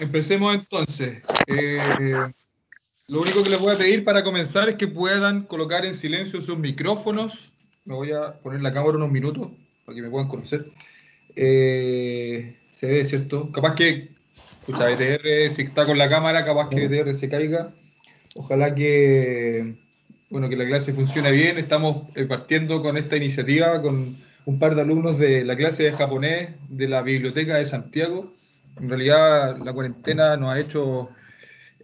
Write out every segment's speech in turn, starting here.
empecemos entonces. Eh, lo único que les voy a pedir para comenzar es que puedan colocar en silencio sus micrófonos. Me voy a poner la cámara unos minutos para que me puedan conocer. Eh, se ve, ¿cierto? Capaz que, pues a BTR, si está con la cámara, capaz que BTR se caiga. Ojalá que, bueno, que la clase funcione bien. Estamos eh, partiendo con esta iniciativa con un par de alumnos de la clase de japonés de la Biblioteca de Santiago. En realidad, la cuarentena nos ha hecho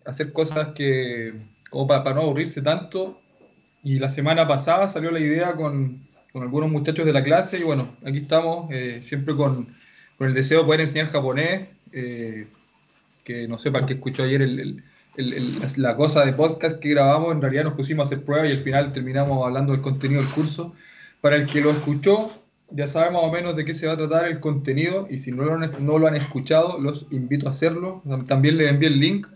hacer cosas que, como para, no aburrirse tanto. Y la semana pasada salió la idea con, con algunos muchachos de la clase y bueno, aquí estamos, eh, siempre con, con, el deseo de poder enseñar japonés, eh, que no sé para qué escuchó ayer el, el, la cosa de podcast que grabamos, en realidad nos pusimos a hacer pruebas y al final terminamos hablando del contenido del curso. Para el que lo escuchó, ya sabe más o menos de qué se va a tratar el contenido y si no lo han, no lo han escuchado, los invito a hacerlo. También les envié el link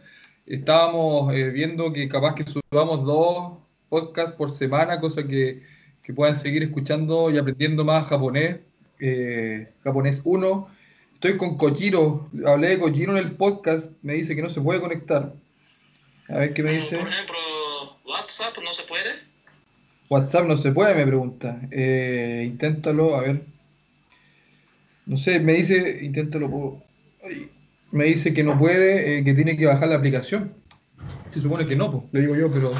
estábamos eh, viendo que capaz que subamos dos podcasts por semana, cosa que, que puedan seguir escuchando y aprendiendo más japonés. Eh, japonés 1. Estoy con Kojiro, hablé de Kojiro en el podcast, me dice que no se puede conectar. A ver qué me dice. Por ejemplo, WhatsApp no se puede. WhatsApp no se puede, me pregunta. Eh, inténtalo, a ver. No sé, me dice, inténtalo. Me dice que no puede, eh, que tiene que bajar la aplicación. Se supone que no, pues, le digo yo, pero,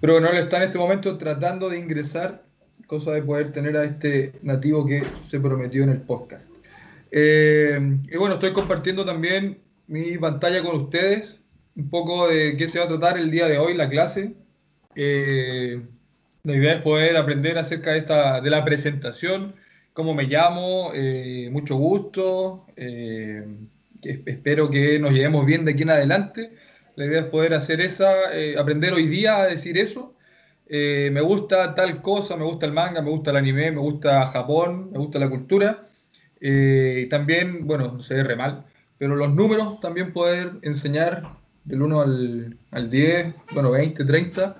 pero no le está en este momento tratando de ingresar, cosa de poder tener a este nativo que se prometió en el podcast. Eh, y bueno, estoy compartiendo también mi pantalla con ustedes, un poco de qué se va a tratar el día de hoy, la clase. Eh, la idea es poder aprender acerca de, esta, de la presentación, cómo me llamo, mucho gusto espero que nos llevemos bien de aquí en adelante. La idea es poder hacer esa, eh, aprender hoy día a decir eso. Eh, me gusta tal cosa, me gusta el manga, me gusta el anime, me gusta Japón, me gusta la cultura. Eh, y también, bueno, no sé, re mal, pero los números también poder enseñar del 1 al, al 10, bueno, 20, 30.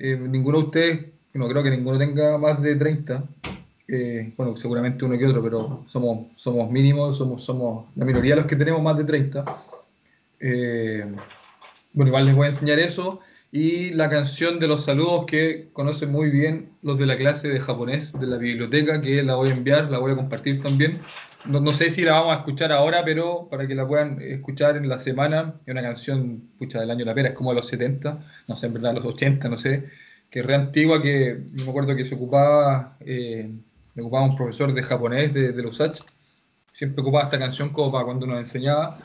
Ninguno de ustedes, no creo que ninguno tenga más de 30 bueno, seguramente uno que otro, pero somos, somos mínimos, somos, somos la minoría de los que tenemos más de 30. Eh, bueno, igual les voy a enseñar eso y la canción de los saludos que conocen muy bien los de la clase de japonés de la biblioteca, que la voy a enviar, la voy a compartir también. No, no, sé si la vamos a escuchar ahora, pero para que la puedan escuchar en la semana, es una canción, pucha, del año La Pera, es como de los 70, no sé, en verdad, los 80, no sé, que es re antigua, que me acuerdo que se ocupaba... Eh, ocupaba un profesor de japonés de, de USACH, siempre ocupaba esta canción como para cuando nos enseñaba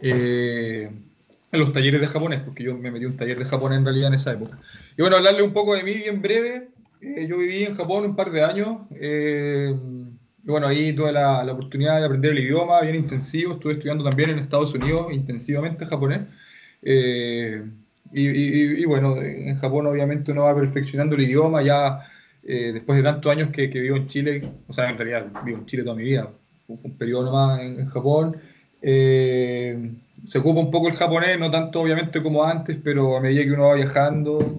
eh, en los talleres de japonés, porque yo me metí un taller de japonés en realidad en esa época. Y bueno, hablarle un poco de mí bien breve. Eh, yo viví en Japón un par de años. Eh, y bueno, ahí tuve la, la, oportunidad de aprender el idioma bien intensivo. Estuve estudiando también en Estados Unidos intensivamente japonés. Y, y, y, bueno, en Japón obviamente uno va perfeccionando el idioma, ya eh, después de tantos años que, que, vivo en Chile, o sea, en realidad vivo en Chile toda mi vida, fue, un periodo nomás en, Japón, eh, se ocupa un poco el japonés, no tanto obviamente como antes, pero a medida que uno va viajando,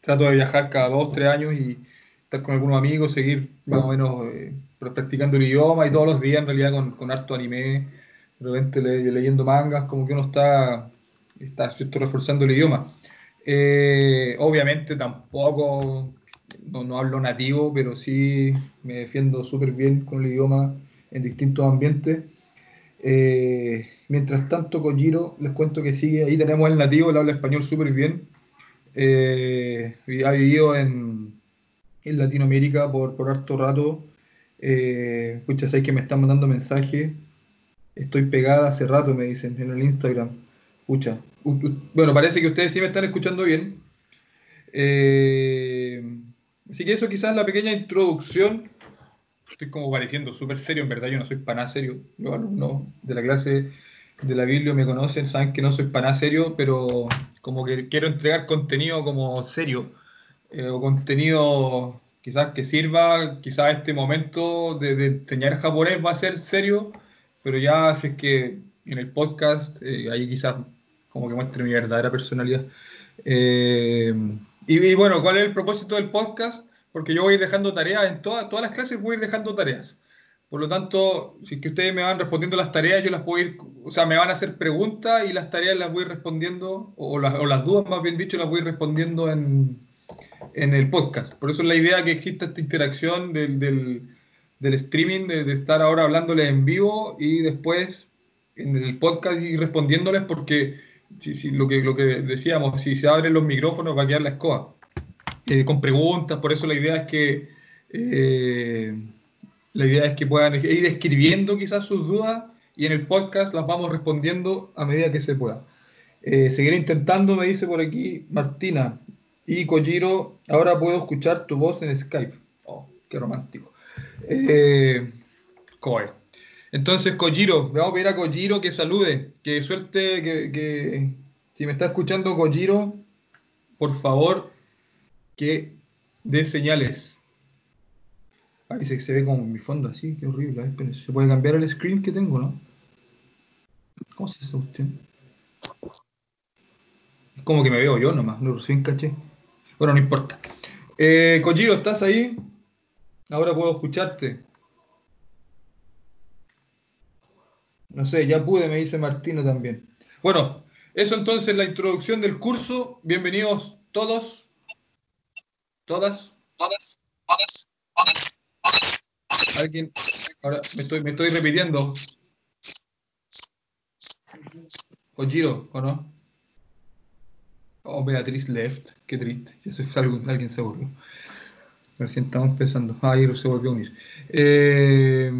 trato de viajar cada dos, tres años y estar con algunos amigos, seguir más o menos eh, practicando el idioma y todos los días en realidad con, con harto anime, de repente le, leyendo mangas, como que uno está, está ¿cierto? reforzando el idioma. obviamente tampoco no, no hablo nativo, pero sí me defiendo súper bien con el idioma en distintos ambientes. Eh, mientras tanto, Kojiro, les cuento que sigue, ahí tenemos el nativo, él habla español súper bien. Eh, ha vivido en, en Latinoamérica por, por harto rato. Eh, escucha, sabes que me están mandando mensajes. Estoy pegada hace rato, me dicen en el Instagram. Escucha. Bueno, parece que ustedes sí me están escuchando bien. Eh, Así que eso quizás es la pequeña introducción. Estoy como pareciendo súper serio, en verdad yo no soy para nada serio. Los alumnos de la clase de la Biblia me conocen, saben que no soy para serio, pero como que quiero entregar contenido como serio, eh, o contenido quizás que sirva, quizás este momento de, enseñar japonés va a ser serio, pero ya si es que en el podcast, eh, ahí quizás como que muestre mi verdadera personalidad. Eh, y, bueno, ¿cuál es el propósito del podcast? Porque yo voy a ir dejando tareas, en todas las clases voy a ir dejando tareas. Por lo tanto, si es que ustedes me van respondiendo las tareas, yo las puedo ir o sea, me van a hacer preguntas y las tareas las voy respondiendo, o las, o las dudas más bien dicho, las voy respondiendo en, en el podcast. Por eso es la idea que exista esta interacción del, del, del streaming, de, de, estar ahora hablándoles en vivo y después en el podcast y respondiéndoles, porque si, si, lo, que, lo que decíamos, si se abren los micrófonos va a quedar la escoba. Eh, con preguntas, por eso la idea es que eh, la idea es que puedan ir escribiendo quizás sus dudas y en el podcast las vamos respondiendo a medida que se pueda. Eh, seguiré intentando, me dice por aquí Martina. Y Kojiro, ahora puedo escuchar tu voz en Skype. Oh, qué romántico. Eh. Entonces, Kojiro, vamos a pedir a Kojiro que salude. Que suerte, que, que si me está escuchando Kojiro, por favor, que dé señales. Ahí se, ve como mi fondo así, qué horrible. Se puede cambiar el screen que tengo, ¿no? ¿Cómo se hace usted? Es como que me veo yo nomás, no recién caché. Bueno, no importa. Eh, ¿estás ahí? Ahora puedo escucharte. No sé, ya pude, me dice Martino también. Bueno, eso entonces la introducción del curso. Bienvenidos todos, todas, todas, todas, todas, todas. Alguien, ahora me estoy, me estoy repitiendo. Kojiro, ¿o no? Oh, Beatriz left, qué triste. Eso es algo, alguien se aburrió. Recién estamos empezando. Ah, se volvió a unir. Eh,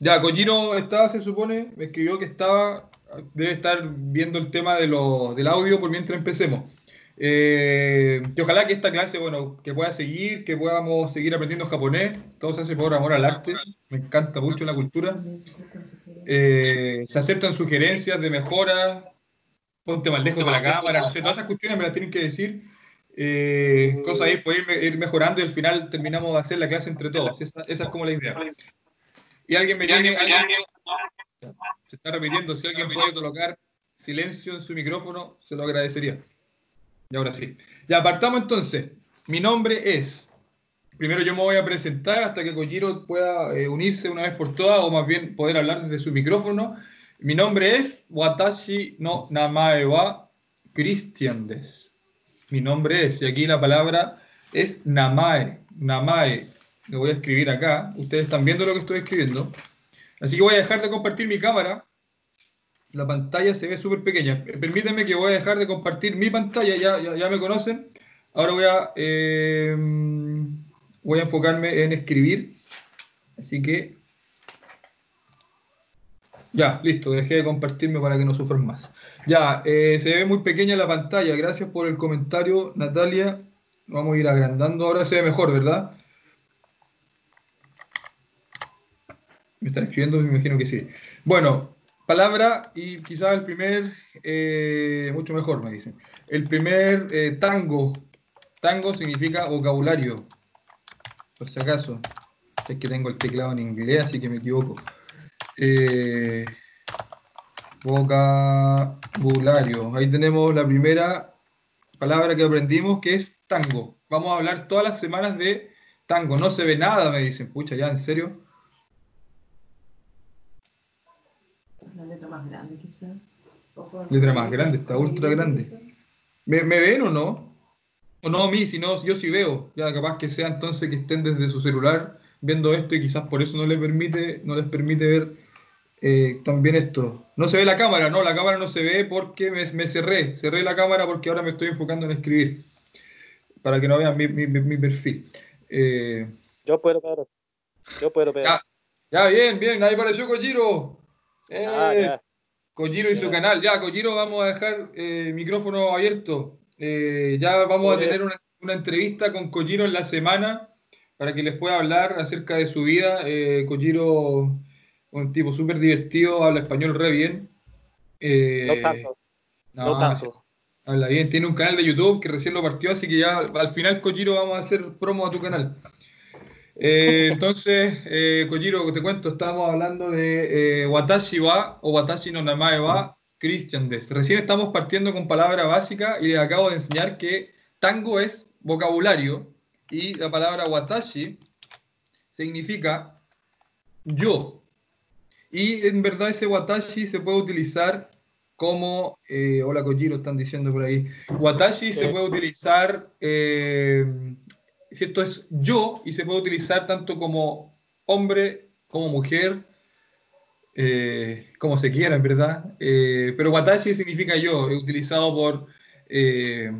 ya, Kojiro estaba, se supone, me escribió que estaba, debe estar viendo el tema de lo, del audio por mientras empecemos. Eh, y ojalá que esta clase, bueno, que pueda seguir, que podamos seguir aprendiendo japonés. Todo se hace por amor al arte. Me encanta mucho la cultura. Eh, se aceptan sugerencias de mejora. Ponte más lejos de la cámara. No sé, todas esas cuestiones me las tienen que decir. Eh, cosas ahí, poder ir, ir, mejorando y al final terminamos de hacer la clase entre todos. Esa, esa es como la idea. Y alguien me tiene. Se está repitiendo. Si alguien puede colocar silencio en su micrófono, se lo agradecería. Y ahora sí. Ya apartamos entonces. Mi nombre es. Primero yo me voy a presentar hasta que Kojiro pueda eh, unirse una vez por todas o más bien poder hablar desde su micrófono. Mi nombre es Watashi no Namae wa Christian. Mi nombre es, y aquí la palabra es Namae. Namae. Lo voy a escribir acá. Ustedes están viendo lo que estoy escribiendo. Así que voy a dejar de compartir mi cámara la pantalla se ve súper pequeña. Permítanme que voy a dejar de compartir mi pantalla, ya, ya, ya me conocen. Ahora voy a, eh, voy a enfocarme en escribir. Así que... Ya, listo, dejé de compartirme para que no sufran más. Ya, eh, se ve muy pequeña la pantalla. Gracias por el comentario, Natalia. Vamos a ir agrandando. Ahora se ve mejor, ¿verdad? Me están escribiendo, me imagino que sí. Bueno, palabra y quizás el primer, eh, mucho mejor me dicen, el primer eh, tango. Tango significa vocabulario, por si acaso. Es que tengo el teclado en inglés, así que me equivoco. Eh, vocabulario. Ahí tenemos la primera palabra que aprendimos, que es tango. Vamos a hablar todas las semanas de tango. No se ve nada, me dicen. Pucha, ya, ¿en serio? Letra más grande, quizá. Letra más grande, está ultra grande. ¿Me, ¿Me, ven o no? O no a mí, sino yo sí veo. Ya capaz que sea entonces que estén desde su celular viendo esto y quizás por eso no les permite, no les permite ver eh, también esto. No se ve la cámara, no, la cámara no se ve porque me, me, cerré. Cerré la cámara porque ahora me estoy enfocando en escribir. Para que no vean mi, mi, mi perfil. Eh, yo puedo, Pedro. Yo puedo, Pedro. Ya, ya, bien, bien. Ahí apareció Kojiro. Eh, ah, Kojiro y su canal. Ya, Kojiro, vamos a dejar eh, micrófono abierto. Eh, ya vamos a tener una, una, entrevista con Kojiro en la semana para que les pueda hablar acerca de su vida. Eh, Kojiro, un tipo súper divertido, habla español re bien. no tanto. No, no, tanto. Habla bien, tiene un canal de YouTube que recién lo partió, así que ya al final, Kojiro, vamos a hacer promo a tu canal. Eh, entonces, eh, Kojiro, te cuento, estábamos hablando de eh, Watashi wa o Watashi no Namae wa Christian des. Recién estamos partiendo con palabra básica y les acabo de enseñar que tango es vocabulario y la palabra Watashi significa yo. Y en verdad ese watashi se puede utilizar como, eh, hola Kojiro, están diciendo por ahí, watashi se puede utilizar, eh, esto es yo, y se puede utilizar tanto como hombre como mujer, eh, como se quiera, en verdad. Eh, pero watashi significa yo, utilizado por, eh,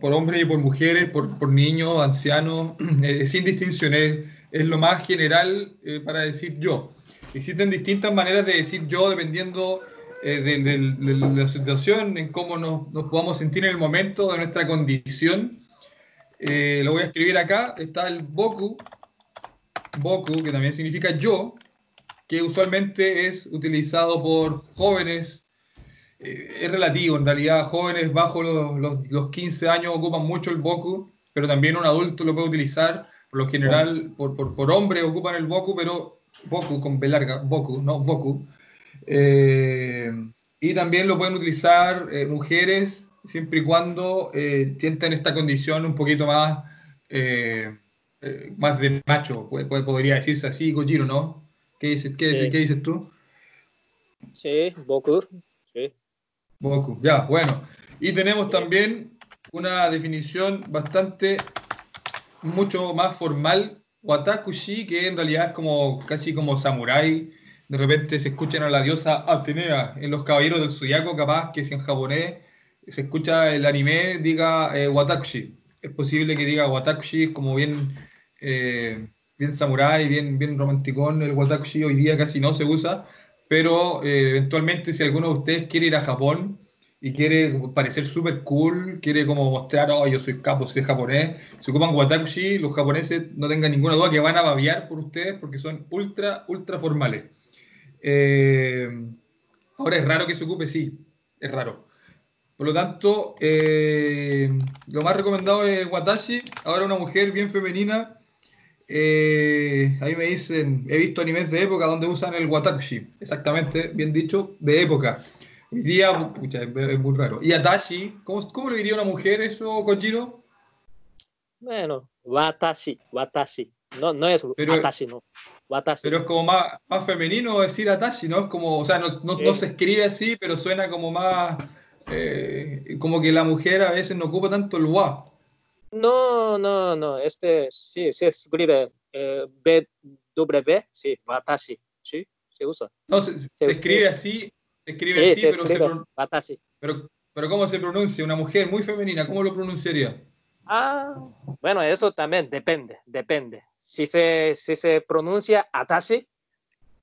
por hombres y por mujeres, por, por niños, ancianos, sin distinción, es, lo más general para decir yo. Existen distintas maneras de decir yo dependiendo de, de, de, la situación, en cómo nos, nos, podamos sentir en el momento, de nuestra condición. Lo voy a escribir acá, está el boku, boku, que también significa yo, que usualmente es utilizado por jóvenes, eh, es relativo, en realidad jóvenes bajo los, los, los, 15 años ocupan mucho el boku, pero también un adulto lo puede utilizar, por lo general por, por, por hombres ocupan el boku, pero boku con B larga, boku, no boku. Eh, y también lo pueden utilizar eh, mujeres siempre y cuando eh, sientan esta condición un poquito más, eh, más de macho, podría decirse así, Gojiro, ¿no? ¿Qué dices, qué, sí. ¿qué dices tú? Sí, Boku. Sí. Boku, ya, bueno. Y tenemos también una definición bastante, mucho más formal, Watakushi, que en realidad es como casi como samurai. De repente se escuchan a la diosa Atenea en los caballeros del Zodiaco, capaz que si en japonés se escucha el anime, diga eh, Watakushi. Es posible que diga Watakushi como bien eh, bien samurái, bien, bien romanticón, el watakushi hoy día casi no se usa, pero eh, eventualmente si alguno de ustedes quiere ir a Japón y quiere parecer súper cool, quiere como mostrar, oh, yo soy capo, soy japonés, se ocupan watakushi, los japoneses no tengan ninguna duda que van a babiar por ustedes porque son ultra, ultra formales. Eh, ahora es raro que se ocupe, sí, es raro. Por lo tanto, eh, lo más recomendado es Watashi. Ahora una mujer bien femenina eh, ahí me dicen, he visto animes de época donde usan el watakushi, exactamente, bien dicho, de época. Hoy día, pucha, es, muy raro. ¿Y Atashi? ¿Cómo, ¿Cómo lo diría una mujer eso, Kojiro? Bueno, watashi, watashi. No, no es pero, atashi, no. Watashi. Pero es como más, más femenino decir Atashi, ¿no? Es como, o sea, no, no, sí. no se escribe así, pero suena como más, eh, como que la mujer a veces no ocupa tanto el wa. No, no, no, este sí, se escribe eh, BW, sí, watashi, sí, se usa. No, se, se, se escribe así, se escribe sí, así, se pero, escribe watashi. pero, pero ¿cómo se pronuncia? Una mujer muy femenina, ¿cómo lo pronunciaría? Ah, bueno, eso también depende, depende. Si se, si se pronuncia atashi,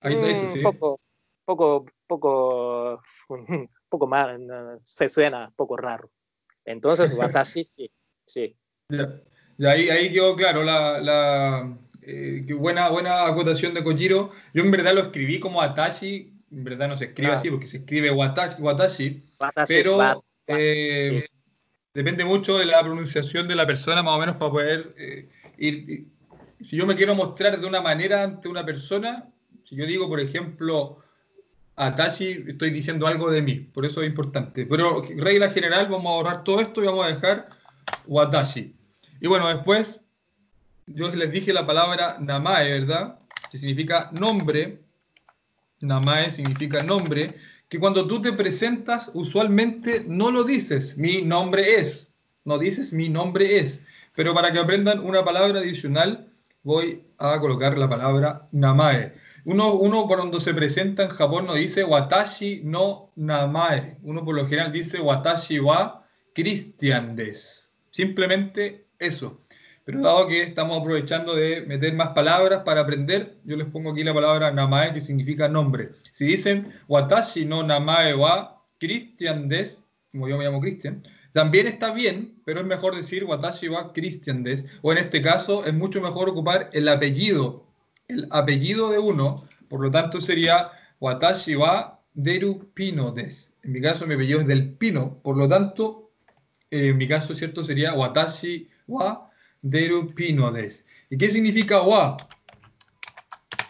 está eso, sí. poco, poco, poco, poco más, se suena poco raro. Entonces, watashi, sí, sí. Ya. Y ahí, ahí quedó claro la, la eh, buena, buena acotación de Kojiro. Yo en verdad lo escribí como Atashi, en verdad no se escribe así porque se escribe Watashi, Watashi Watashi, pero eh, sí. depende mucho de la pronunciación de la persona más o menos para poder eh, ir- Si yo me quiero mostrar de una manera ante una persona, si yo digo, por ejemplo, Atashi, estoy diciendo algo de mí, por eso es importante. Pero regla general, vamos a ahorrar todo esto y vamos a dejar Watashi. Y bueno, después yo les dije la palabra Namae, ¿verdad? Que significa nombre. Namae significa nombre. Que cuando tú te presentas, usualmente no lo dices. Mi nombre es. No dices mi nombre es. Pero para que aprendan una palabra adicional, voy a colocar la palabra Namae. Uno, uno cuando se presenta en Japón no dice Watashi no Namae. Uno por lo general dice Watashi wa Christian des. Simplemente eso. Pero dado que estamos aprovechando de meter más palabras para aprender, yo les pongo aquí la palabra namae, que significa nombre. Si dicen watashi no namae wa Christian des, como yo me llamo Christian, también está bien, pero es mejor decir watashi wa Christian des, o en este caso es mucho mejor ocupar el apellido, el apellido de uno, por lo tanto sería watashi wa deru pino des. En mi caso mi apellido es del pino, por lo tanto, eh, en mi caso, ¿cierto? Sería watashi wa deru pino des. ¿Y qué significa wa?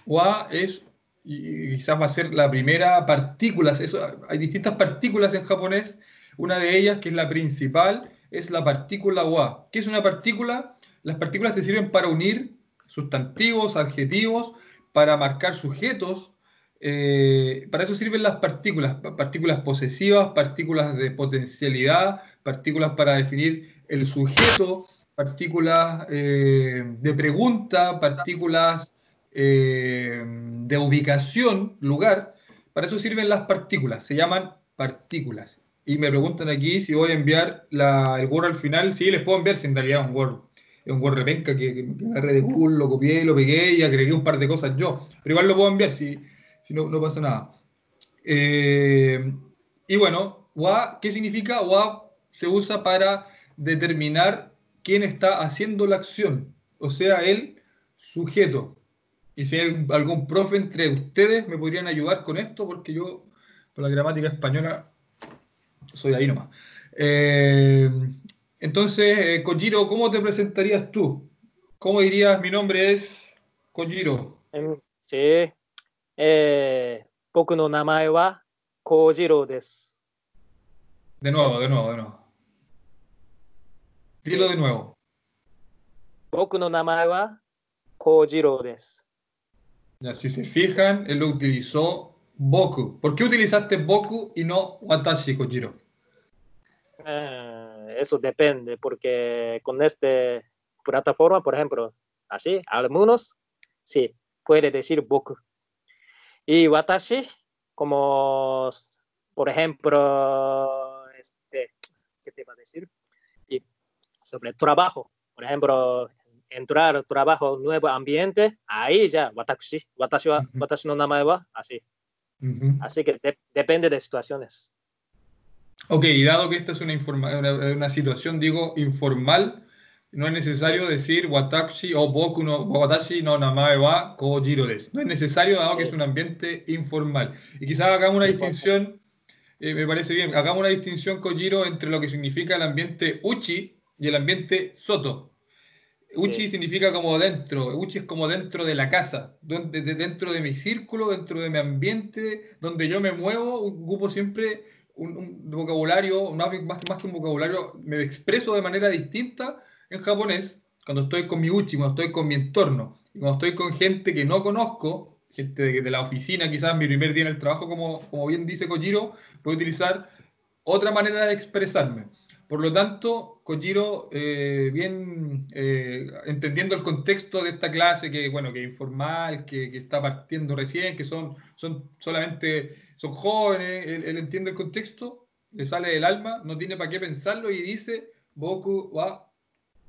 Wa es, quizás va a ser la primera partícula, eso, hay distintas partículas en japonés, una de ellas, que es la principal, es la partícula wa. ¿Qué es una partícula? Las partículas te sirven para unir sustantivos, adjetivos, para marcar sujetos, Eh, para eso sirven las partículas, pa- partículas posesivas, partículas de potencialidad, partículas para definir el sujeto, partículas eh, de pregunta, partículas eh, de ubicación, lugar. Para eso sirven las partículas, se llaman partículas. Y me preguntan aquí si voy a enviar el Word al final. Sí, les puedo enviar si en realidad un Word. Es un Word repenca que, que, que agarré de Google, lo copié, lo pegué y agregué un par de cosas yo. Pero igual lo puedo enviar si, si no, no pasa nada. Eh, y bueno, WA, ¿qué significa? WA se usa para determinar quién está haciendo la acción, o sea, el sujeto. Y si hay algún profe entre ustedes, me podrían ayudar con esto, porque yo, por la gramática española, soy ahí nomás. Eh, entonces, eh, Kojiro, ¿cómo te presentarías tú? ¿Cómo dirías, mi nombre es Kojiro? Em, sí. Eh, Boku no namae wa Kojiro desu. De nuevo, de nuevo, de nuevo. Dilo de nuevo. Boku no namae wa Kojiro desu. Ya, si se fijan, él lo utilizó Boku. ¿Por qué utilizaste Boku y no Watashi, Kojiro? Eh eso depende, porque con esta plataforma, por ejemplo, así, algunos, sí, puede decir boku. Y watashi, como, por ejemplo, este, ¿qué te iba a decir? Y sobre trabajo, por ejemplo, entrar al trabajo, nuevo ambiente, ahí ya, watashi, watashi, wa, watashi no namae wa, así. Ujú. Así que de- depende de situaciones. Ok, y dado que esta es una, informa- una, una situación, digo, informal, no es necesario decir Watashi o Boku no Watashi no Namae wa Kojiro desu. No es necesario, dado que es un ambiente informal. Y quizás hagamos una distinción, eh, me parece bien, hagamos una distinción, Kojiro, entre lo que significa el ambiente Uchi y el ambiente Soto. Uchi Sí. significa como dentro, Uchi es como dentro de la casa, donde, dentro de mi círculo, dentro de mi ambiente, donde yo me muevo, ocupo siempre un, un vocabulario, más, más, que- un vocabulario, me expreso de manera distinta en japonés cuando estoy con mi Uchi, cuando estoy con mi entorno, y cuando estoy con gente que no conozco, gente de, de la oficina, quizás mi primer día en el trabajo, como, como bien dice Kojiro, puedo utilizar otra manera de expresarme. Por lo tanto, Kojiro, eh, bien eh, entendiendo el contexto de esta clase, que bueno, que es informal, que, que está partiendo recién, que son, son solamente son jóvenes, él, él entiende el contexto, le sale del alma, no tiene para qué pensarlo y dice Boku wa-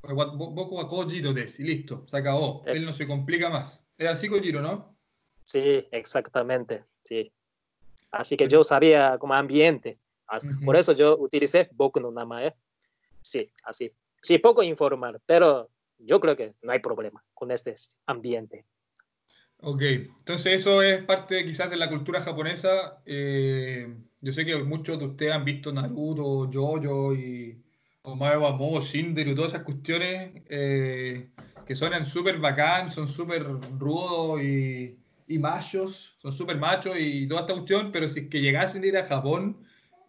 Boku wa Kojiro desu, y listo, se acabó. Él no se complica más. Es así, Kojiro, ¿no? Sí, exactamente, sí. Así que yo sabía como ambiente. Ah. Por eso yo utilicé Boku no Namae. Sí, así. Sí, poco informal, pero yo creo que no hay problema con este ambiente. Ok, entonces eso es parte quizás de la cultura japonesa. Eh, yo sé que muchos de ustedes han visto Naruto, Jojo y Omae wa Mo, Shinderu, todas esas cuestiones eh, que suenan súper bacán, son súper rudos y, y machos, son súper machos y toda esta cuestión, pero si es que llegasen a ir a Japón,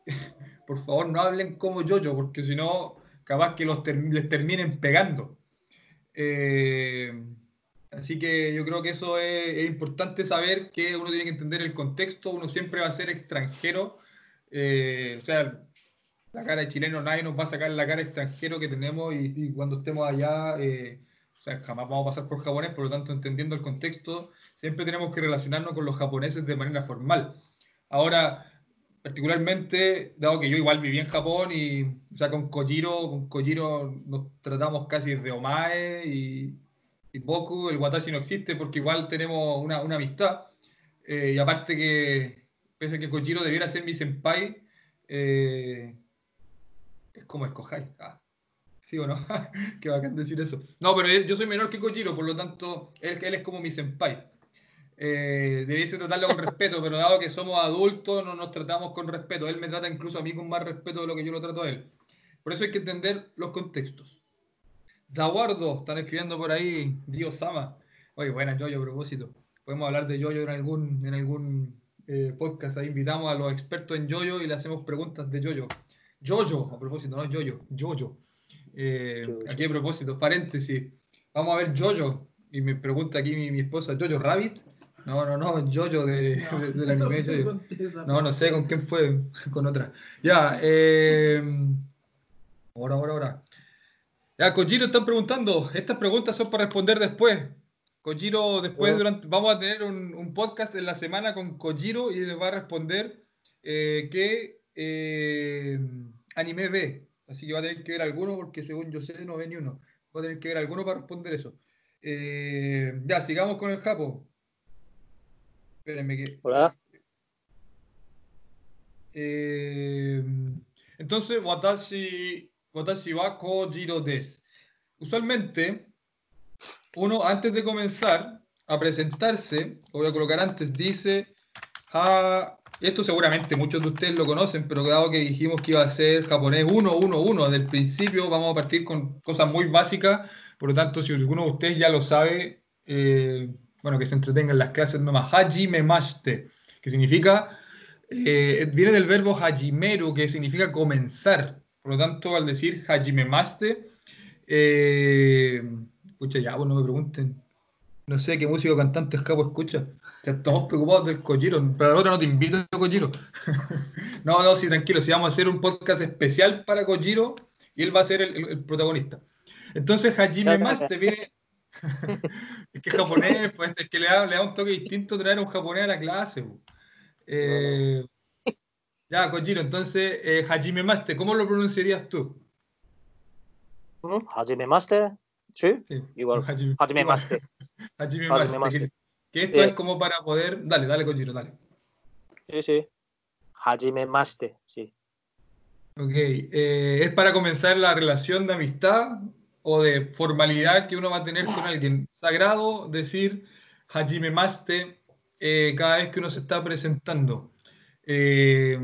por favor no hablen como Jojo, porque si no, capaz que los ter- les terminen pegando. Eh, Así que yo creo que eso es, es importante saber que uno tiene que entender el contexto, uno siempre va a ser extranjero, eh, o sea, la cara de chileno nadie nos va a sacar la cara extranjero que tenemos y, y cuando estemos allá, eh, o sea, jamás vamos a pasar por japonés, por lo tanto, entendiendo el contexto, siempre tenemos que relacionarnos con los japoneses de manera formal. Ahora, particularmente, dado que yo igual viví en Japón y, o sea, con Kojiro, con Kojiro nos tratamos casi de omae y Boku, el Watashi no existe porque igual tenemos una, una amistad. Eh, y aparte que, pese a que Kojiro debiera ser mi senpai, eh, es como Kohai. Ah, ¿Sí o no? Qué bacán decir eso. No, pero yo soy menor que Kojiro, por lo tanto, él, él es como mi senpai. Eh, debiese tratarlo con respeto, pero dado que somos adultos, no nos tratamos con respeto. Él me trata incluso a mí con más respeto de lo que yo lo trato a él. Por eso hay que entender los contextos. Zaguardo, están escribiendo por ahí, Dios Sama. Oye, buena Yoyo, a propósito. Podemos hablar de Yoyo en algún, en algún eh, podcast. Ahí invitamos a los expertos en Yoyo y le hacemos preguntas de Yoyo. Yoyo, a propósito, no Yoyo, Yoyo. Eh. Aquí a propósito, paréntesis. Vamos a ver Yoyo. Y me pregunta aquí mi, mi esposa, ¿Yoyo Rabbit? No, no, no, Jojo de, de- del anime. no, Jojo. No, no sé con quién fue, con otra. Ya, eh, ahora, ahora, ahora. Ya, Kojiro están preguntando. Estas preguntas son para responder después. Kojiro, después, durante, vamos a tener un, un podcast en la semana con Kojiro y les va a responder eh, qué eh, anime ve. Así que va a tener que ver alguno porque según yo sé no ve ni uno. Va a tener que ver alguno para responder eso. Eh, ya, sigamos con el Japo. Espérenme que... Hola. Eh, entonces, watashi, watashi wa Kojiro desu. Usualmente, uno antes de comenzar a presentarse, lo voy a colocar antes, dice, "Ha-" esto seguramente muchos de ustedes lo conocen, pero dado que dijimos que iba a ser japonés 1, 1, 1, desde el principio vamos a partir con cosas muy básicas, por lo tanto, si alguno de ustedes ya lo sabe, eh, bueno, que se entretenga en las clases nomás, Hajime Mashite, que significa eh, viene del verbo hajimeru, que significa comenzar. Por lo tanto, al decir hajimemaste, eh, escucha, ya, pues no me pregunten. No sé qué músico cantante escapo escucha. Ya estamos preocupados del Kojiro, pero ahora no te invito a Kojiro. no, no, sí, tranquilo, sí, vamos a hacer un podcast especial para Kojiro y él va a ser el, el- el protagonista. Entonces, Hajime Maste viene. es que es japonés, pues es que le da, le da un toque distinto traer a un japonés a la clase. pues. Eh, ya, Kojiro, entonces, eh, Hajime Maste, ¿cómo lo pronunciarías tú? ¿Mm? Hajimemaste. Sí, Sí, igual. Hajime. Hajime Hajime Maste, Maste. Que, que esto Eh. es como para poder. Dale, dale, Kojiro, dale. Sí, sí. Hajimemaste. Sí. Ok, eh, ¿es para comenzar la relación de amistad o de formalidad que uno va a tener con alguien? Sagrado decir Hajime Maste eh, cada vez que uno se está presentando. Eh,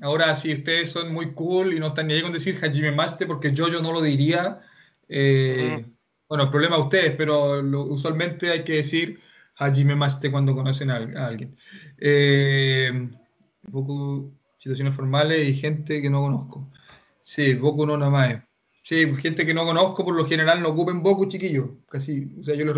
ahora, si ustedes son muy cool y no están ni ahí con decir Hajime Maste, porque yo, yo no lo diría, eh, bueno, el problema de ustedes, pero lo- usualmente hay que decir Hajime Maste cuando conocen a, a alguien. Eh, un poco situaciones formales y gente que no conozco. Sí, Boku no Namae. Sí, gente que no conozco por lo general no ocupen Boku, chiquillos. Casi, o sea, yo les